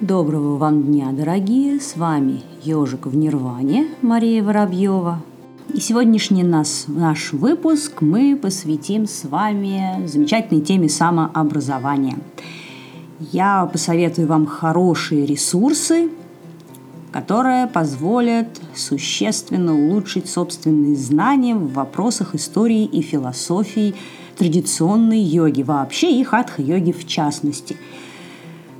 Доброго вам дня, дорогие! С вами Ежик в Нирване Мария Воробьева. И сегодняшний нас, наш выпуск мы посвятим с вами замечательной теме самообразования. Я посоветую вам хорошие ресурсы, которые позволят существенно улучшить собственные знания в вопросах истории и философии традиционной йоги вообще и хатха-йоги в частности –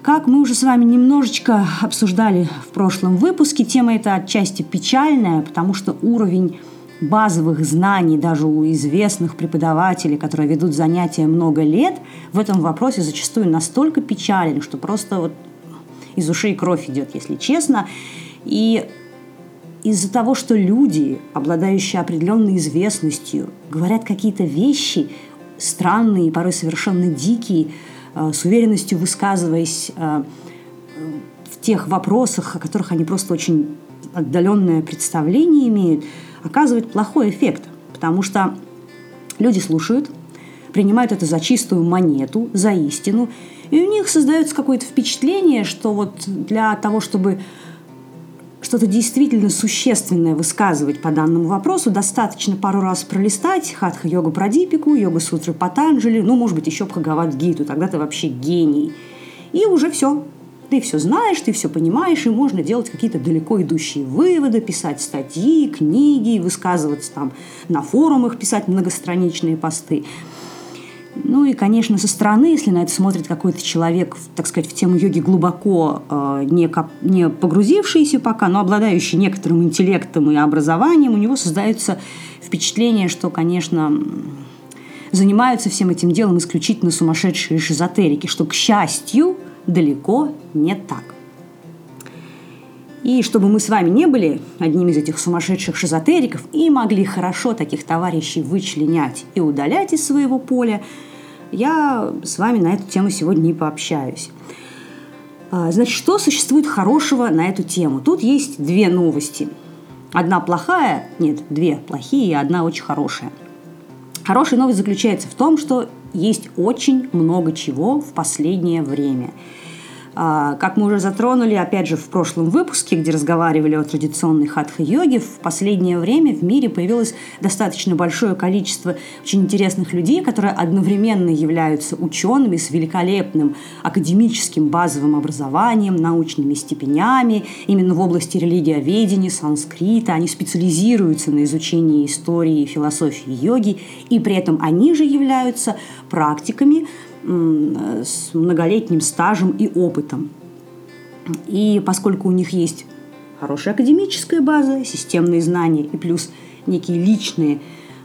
как мы уже с вами немножечко обсуждали в прошлом выпуске, тема эта отчасти печальная, потому что уровень базовых знаний даже у известных преподавателей, которые ведут занятия много лет, в этом вопросе зачастую настолько печален, что просто вот из ушей кровь идет, если честно. И из-за того, что люди, обладающие определенной известностью, говорят какие-то вещи странные, порой совершенно дикие, с уверенностью высказываясь э, в тех вопросах, о которых они просто очень отдаленное представление имеют, оказывает плохой эффект, потому что люди слушают, принимают это за чистую монету, за истину, и у них создается какое-то впечатление, что вот для того, чтобы что-то действительно существенное высказывать по данному вопросу, достаточно пару раз пролистать хатха-йогу Прадипику, йога-сутры Патанджали, ну, может быть, еще Бхагавад-гиту, тогда ты вообще гений. И уже все. Ты все знаешь, ты все понимаешь, и можно делать какие-то далеко идущие выводы, писать статьи, книги, высказываться там на форумах, писать многостраничные посты. Ну и, конечно, со стороны, если на это смотрит какой-то человек, так сказать, в тему йоги глубоко э, не, коп, не погрузившийся пока, но обладающий некоторым интеллектом и образованием, у него создается впечатление, что, конечно, занимаются всем этим делом исключительно сумасшедшие шизотерики, что, к счастью, далеко не так. И чтобы мы с вами не были одним из этих сумасшедших шизотериков и могли хорошо таких товарищей вычленять и удалять из своего поля, я с вами на эту тему сегодня не пообщаюсь. А, значит, что существует хорошего на эту тему? Тут есть две новости. Одна плохая, нет, две плохие и одна очень хорошая. Хорошая новость заключается в том, что есть очень много чего в последнее время – как мы уже затронули, опять же, в прошлом выпуске, где разговаривали о традиционной хатха-йоге, в последнее время в мире появилось достаточно большое количество очень интересных людей, которые одновременно являются учеными с великолепным академическим базовым образованием, научными степенями, именно в области религиоведения, санскрита. Они специализируются на изучении истории и философии йоги, и при этом они же являются практиками, с многолетним стажем и опытом. И поскольку у них есть хорошая академическая база, системные знания и плюс некие личные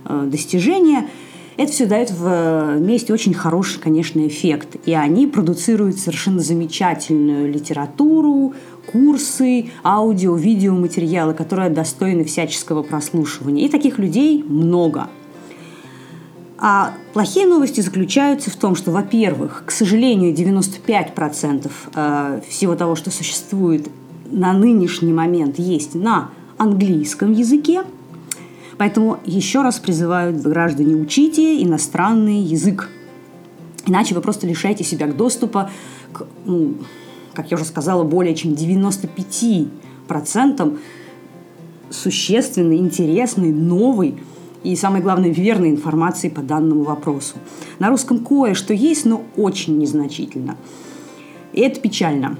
э, достижения, это все дает вместе очень хороший, конечно, эффект. И они продуцируют совершенно замечательную литературу, курсы, аудио, видеоматериалы, которые достойны всяческого прослушивания. И таких людей много – а плохие новости заключаются в том, что, во-первых, к сожалению, 95% э, всего того, что существует на нынешний момент, есть на английском языке. Поэтому еще раз призываю граждане, учите иностранный язык. Иначе вы просто лишаете себя доступа к, ну, как я уже сказала, более чем 95% существенной, интересной, новой и, самое главное, верной информации по данному вопросу. На русском кое-что есть, но очень незначительно. И это печально.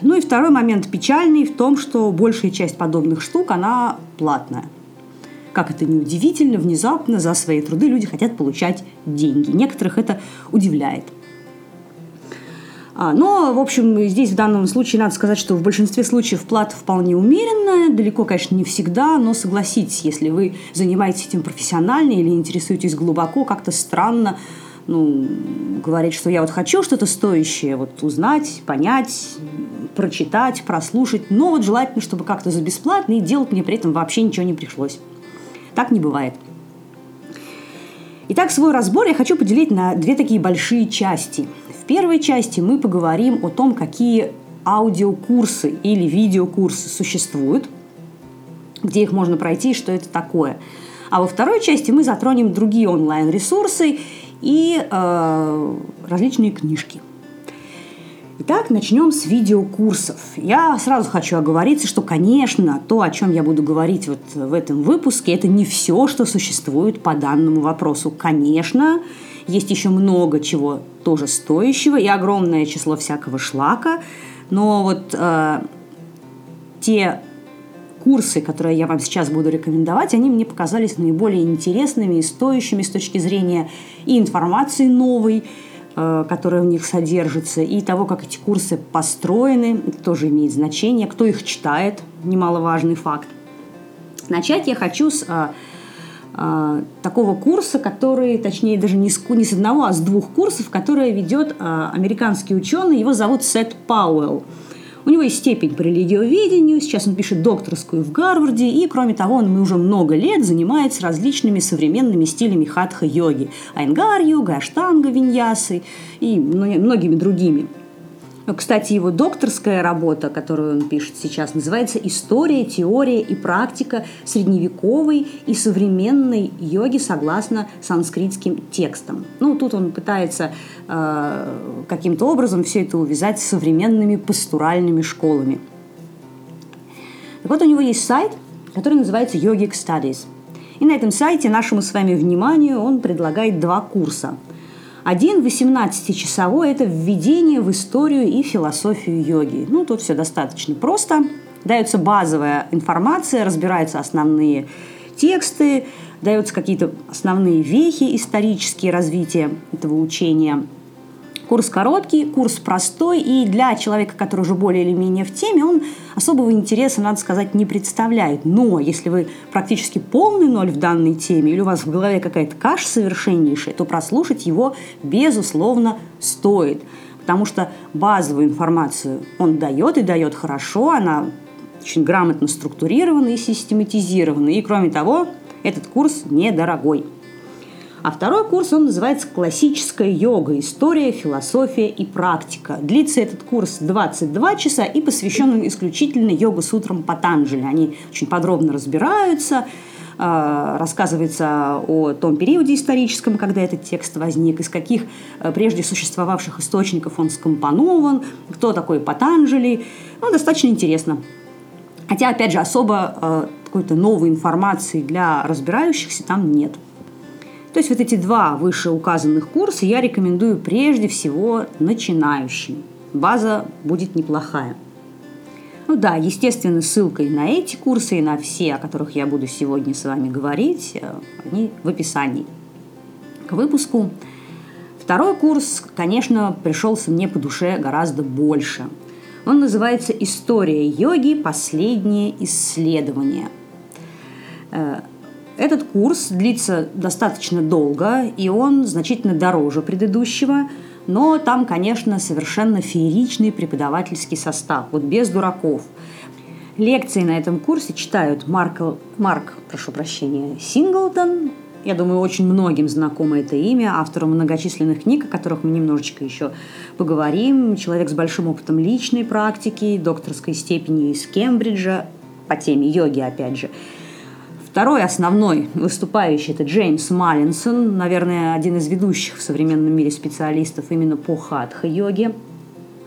Ну и второй момент печальный в том, что большая часть подобных штук, она платная. Как это не удивительно, внезапно за свои труды люди хотят получать деньги. Некоторых это удивляет – но, в общем, здесь в данном случае надо сказать, что в большинстве случаев плата вполне умеренная, далеко, конечно, не всегда, но согласитесь, если вы занимаетесь этим профессионально или интересуетесь глубоко, как-то странно ну, говорить, что я вот хочу что-то стоящее вот узнать, понять, прочитать, прослушать, но вот желательно, чтобы как-то за бесплатно и делать мне при этом вообще ничего не пришлось. Так не бывает. Итак, свой разбор я хочу поделить на две такие большие части – в первой части мы поговорим о том, какие аудиокурсы или видеокурсы существуют, где их можно пройти и что это такое. А во второй части мы затронем другие онлайн-ресурсы и э, различные книжки. Итак, начнем с видеокурсов. Я сразу хочу оговориться, что, конечно, то, о чем я буду говорить вот в этом выпуске, это не все, что существует по данному вопросу. Конечно, есть еще много чего тоже стоящего и огромное число всякого шлака, но вот э, те курсы, которые я вам сейчас буду рекомендовать, они мне показались наиболее интересными и стоящими с точки зрения и информации новой, Э, которая в них содержится, и того, как эти курсы построены, это тоже имеет значение, кто их читает, немаловажный факт. Начать я хочу с а, такого курса, который, точнее, даже не с, не с одного, а с двух курсов, которые ведет а, американский ученый, его зовут Сет Пауэлл. У него есть степень по религиоведению, сейчас он пишет докторскую в Гарварде, и, кроме того, он уже много лет занимается различными современными стилями хатха-йоги – айнгарью, аштанга, виньясы и многими другими – кстати, его докторская работа, которую он пишет сейчас, называется «История, теория и практика средневековой и современной йоги согласно санскритским текстам». Ну, тут он пытается э, каким-то образом все это увязать с современными пастуральными школами. Так вот, у него есть сайт, который называется Yogic Studies. И на этом сайте нашему с вами вниманию он предлагает два курса – один 18-часовой – это введение в историю и философию йоги. Ну, тут все достаточно просто. Дается базовая информация, разбираются основные тексты, даются какие-то основные вехи исторические развития этого учения – Курс короткий, курс простой, и для человека, который уже более или менее в теме, он особого интереса, надо сказать, не представляет. Но если вы практически полный ноль в данной теме, или у вас в голове какая-то каша совершеннейшая, то прослушать его, безусловно, стоит. Потому что базовую информацию он дает и дает хорошо, она очень грамотно структурирована и систематизирована. И кроме того, этот курс недорогой. А второй курс, он называется «Классическая йога. История, философия и практика». Длится этот курс 22 часа и посвящен он исключительно йога-сутрам Патанджали. Они очень подробно разбираются, а, рассказывается о том периоде историческом, когда этот текст возник, из каких а, прежде существовавших источников он скомпонован, кто такой Патанджали. Ну, достаточно интересно. Хотя, опять же, особо а, какой-то новой информации для разбирающихся там нет. То есть вот эти два вышеуказанных курса я рекомендую прежде всего начинающим. База будет неплохая. Ну да, естественно, ссылкой на эти курсы и на все, о которых я буду сегодня с вами говорить, э, они в описании к выпуску. Второй курс, конечно, пришелся мне по душе гораздо больше. Он называется «История йоги. Последнее исследование». Этот курс длится достаточно долго, и он значительно дороже предыдущего, но там, конечно, совершенно фееричный преподавательский состав, вот без дураков. Лекции на этом курсе читают Марк, Марк прошу прощения, Синглтон, я думаю, очень многим знакомо это имя, автору многочисленных книг, о которых мы немножечко еще поговорим. Человек с большим опытом личной практики, докторской степенью из Кембриджа, по теме йоги, опять же. Второй основной выступающий – это Джеймс Маллинсон, наверное, один из ведущих в современном мире специалистов именно по хатха-йоге.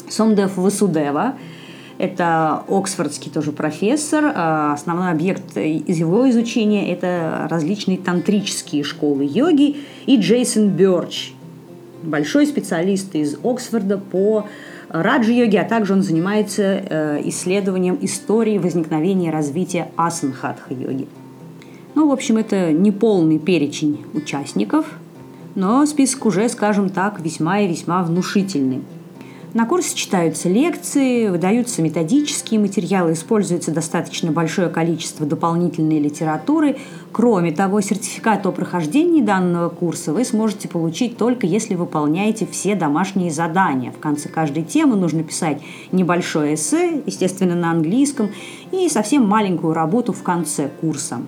Сомдев Васудева – это оксфордский тоже профессор. А основной объект из его изучения – это различные тантрические школы йоги. И Джейсон Бёрч – большой специалист из Оксфорда по раджи-йоге, а также он занимается э, исследованием истории возникновения и развития асан-хатха-йоги. Ну, в общем, это не полный перечень участников, но список уже, скажем так, весьма и весьма внушительный. На курсе читаются лекции, выдаются методические материалы, используется достаточно большое количество дополнительной литературы. Кроме того, сертификат о прохождении данного курса вы сможете получить только если выполняете все домашние задания. В конце каждой темы нужно писать небольшое эссе, естественно, на английском, и совсем маленькую работу в конце курса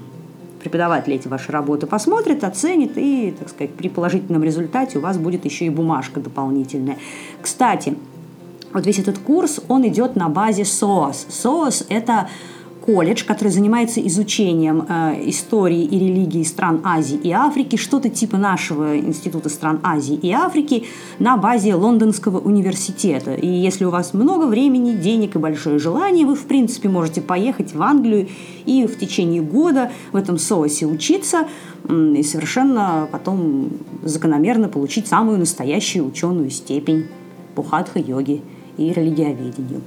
преподаватель эти ваши работы посмотрит, оценит, и, так сказать, при положительном результате у вас будет еще и бумажка дополнительная. Кстати, вот весь этот курс, он идет на базе SOAS. SOAS – это колледж, который занимается изучением э, истории и религии стран Азии и Африки, что-то типа нашего Института стран Азии и Африки на базе Лондонского университета. И если у вас много времени, денег и большое желание, вы, в принципе, можете поехать в Англию и в течение года в этом соусе учиться и совершенно потом закономерно получить самую настоящую ученую степень по хатха-йоге и религиоведению.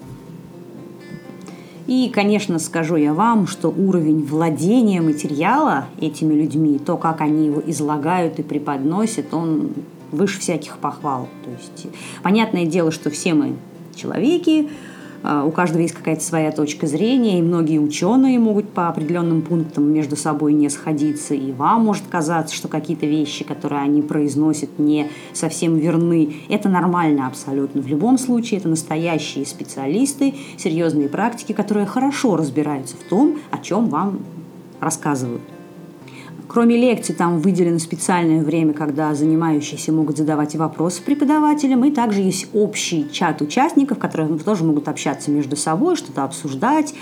И, конечно, скажу я вам, что уровень владения материала этими людьми, то, как они его излагают и преподносят, он выше всяких похвал. То есть, понятное дело, что все мы человеки, у каждого есть какая-то своя точка зрения, и многие ученые могут по определенным пунктам между собой не сходиться, и вам может казаться, что какие-то вещи, которые они произносят, не совсем верны. Это нормально абсолютно. В любом случае, это настоящие специалисты, серьезные практики, которые хорошо разбираются в том, о чем вам рассказывают. Кроме лекций, там выделено специальное время, когда занимающиеся могут задавать вопросы преподавателям, и также есть общий чат участников, которые тоже могут общаться между собой, что-то обсуждать,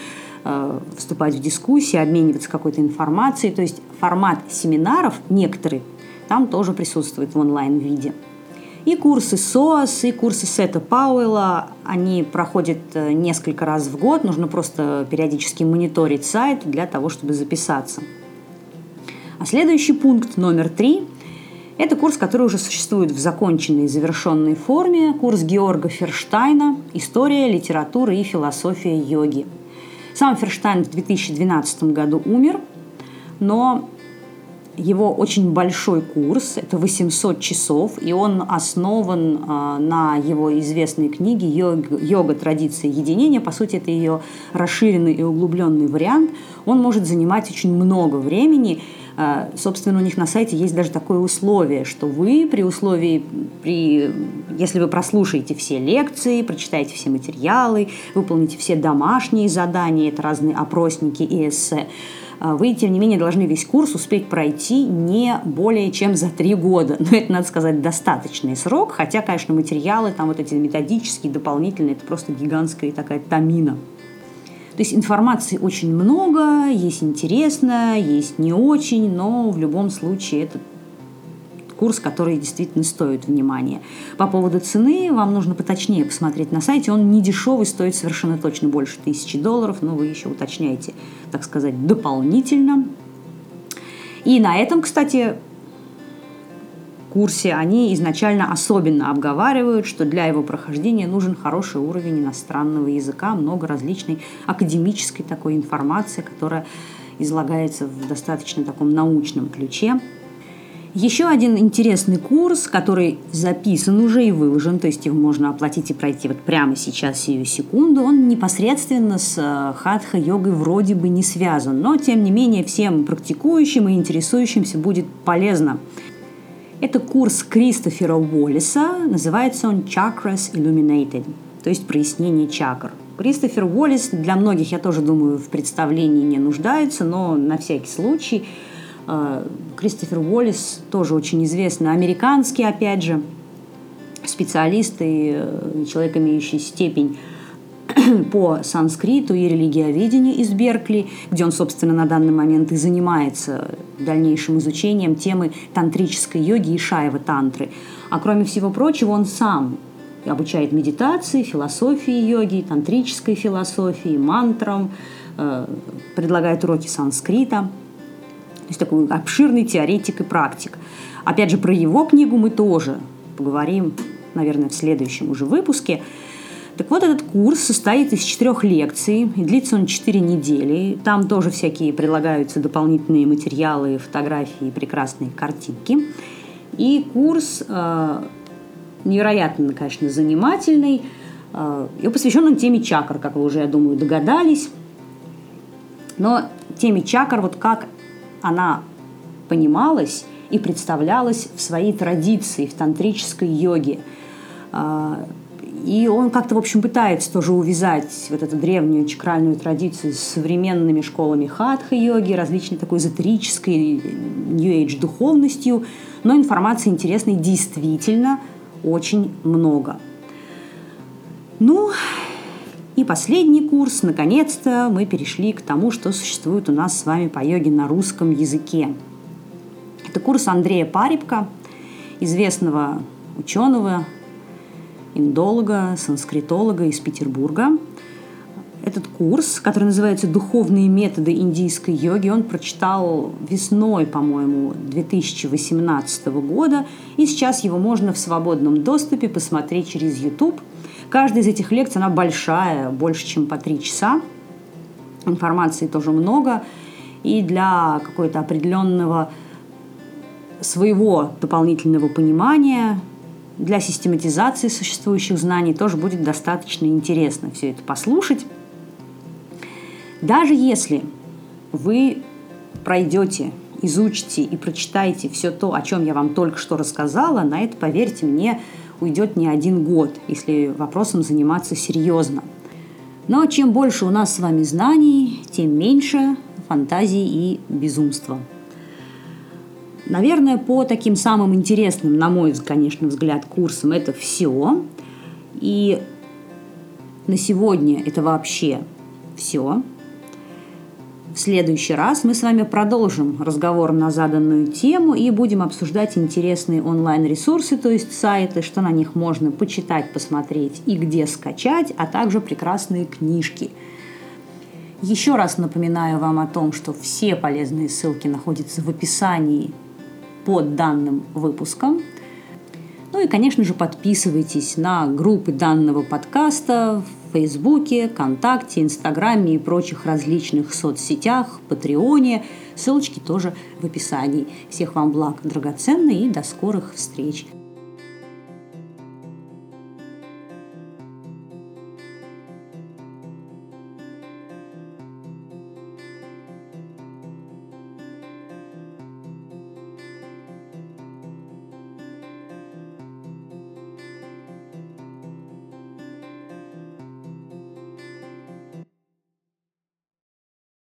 э, вступать в дискуссии, обмениваться какой-то информацией. То есть формат семинаров некоторые там тоже присутствует в онлайн-виде. И курсы SOAS, и курсы Сета Пауэлла, они проходят э, несколько раз в год, нужно просто периодически мониторить сайт для того, чтобы записаться. А следующий пункт, номер три, это курс, который уже существует в законченной и завершенной форме, курс Георга Ферштайна «История, литература и философия йоги». Сам Ферштайн в 2012 году умер, но его очень большой курс, это 800 часов, и он основан а, на его известной книге «Йога, «Йога. Традиция единения». По сути, это ее расширенный и углубленный вариант. Он может занимать очень много времени, а, собственно, у них на сайте есть даже такое условие, что вы при условии, при, если вы прослушаете все лекции, прочитаете все материалы, выполните все домашние задания, это разные опросники и эссе, вы, тем не менее, должны весь курс успеть пройти не более чем за три года. Но это, надо сказать, достаточный срок, хотя, конечно, материалы, там вот эти методические, дополнительные, это просто гигантская такая тамина. То есть информации очень много, есть интересно, есть не очень, но в любом случае это курс, который действительно стоит внимания. По поводу цены вам нужно поточнее посмотреть на сайте. Он не дешевый, стоит совершенно точно больше тысячи долларов, но вы еще уточняете, так сказать, дополнительно. И на этом, кстати, курсе, они изначально особенно обговаривают, что для его прохождения нужен хороший уровень иностранного языка, много различной академической такой информации, которая излагается в достаточно таком научном ключе. Еще один интересный курс, который записан уже и выложен, то есть его можно оплатить и пройти вот прямо сейчас, сию секунду, он непосредственно с э, хатха-йогой вроде бы не связан, но тем не менее всем практикующим и интересующимся будет полезно. Это курс Кристофера Уоллиса, называется он Chakras Illuminated, то есть прояснение чакр. Кристофер Уоллис для многих, я тоже думаю, в представлении не нуждается, но на всякий случай Кристофер Уоллис тоже очень известный, американский, опять же, специалист и э, человек, имеющий степень по санскриту и религиоведению из Беркли, где он, собственно, на данный момент и занимается дальнейшим изучением темы тантрической йоги и шайва тантры. А кроме всего прочего, он сам обучает медитации, философии йоги, тантрической философии, мантрам, э, предлагает уроки санскрита. То есть такой обширный теоретик и практик. Опять же, про его книгу мы тоже поговорим, наверное, в следующем уже выпуске. Так вот, этот курс состоит из четырех лекций, и длится он четыре недели. Там тоже всякие предлагаются дополнительные материалы, фотографии, прекрасные картинки. И курс э, невероятно, конечно, занимательный. Э, и посвящен он теме чакр, как вы уже, я думаю, догадались. Но теме чакр, вот как она понималась и представлялась в своей традиции, в тантрической йоге. Э, и он как-то, в общем, пытается тоже увязать вот эту древнюю чакральную традицию с современными школами хатха-йоги, различной такой эзотерической нью-эйдж духовностью. Но информации интересной действительно очень много. Ну, И последний курс, наконец-то, мы перешли к тому, что существует у нас с вами по йоге на русском языке. Это курс Андрея Парибка, известного ученого, индолога, санскритолога из Петербурга. Этот курс, который называется «Духовные методы индийской йоги», он прочитал весной, по-моему, 2018 года, и сейчас его можно в свободном доступе посмотреть через YouTube. Каждая из этих лекций, она большая, больше, чем по три часа. Информации тоже много, и для какой-то определенного своего дополнительного понимания, для систематизации существующих знаний тоже будет достаточно интересно все это послушать. Даже если вы пройдете, изучите и прочитаете все то, о чем я вам только что рассказала, на это, поверьте мне, уйдет не один год, если вопросом заниматься серьезно. Но чем больше у нас с вами знаний, тем меньше фантазии и безумства. Наверное, по таким самым интересным, на мой, конечно, взгляд, курсам это все. И на сегодня это вообще все. Следующий раз мы с вами продолжим разговор на заданную тему и будем обсуждать интересные онлайн-ресурсы, то есть сайты, что на них можно почитать, посмотреть и где скачать, а также прекрасные книжки. Еще раз напоминаю вам о том, что все полезные ссылки находятся в описании под данным выпуском. Ну и, конечно же, подписывайтесь на группы данного подкаста в Фейсбуке, ВКонтакте, Инстаграме и прочих различных соцсетях, Патреоне. Ссылочки тоже в описании. Всех вам благ драгоценные и до скорых встреч!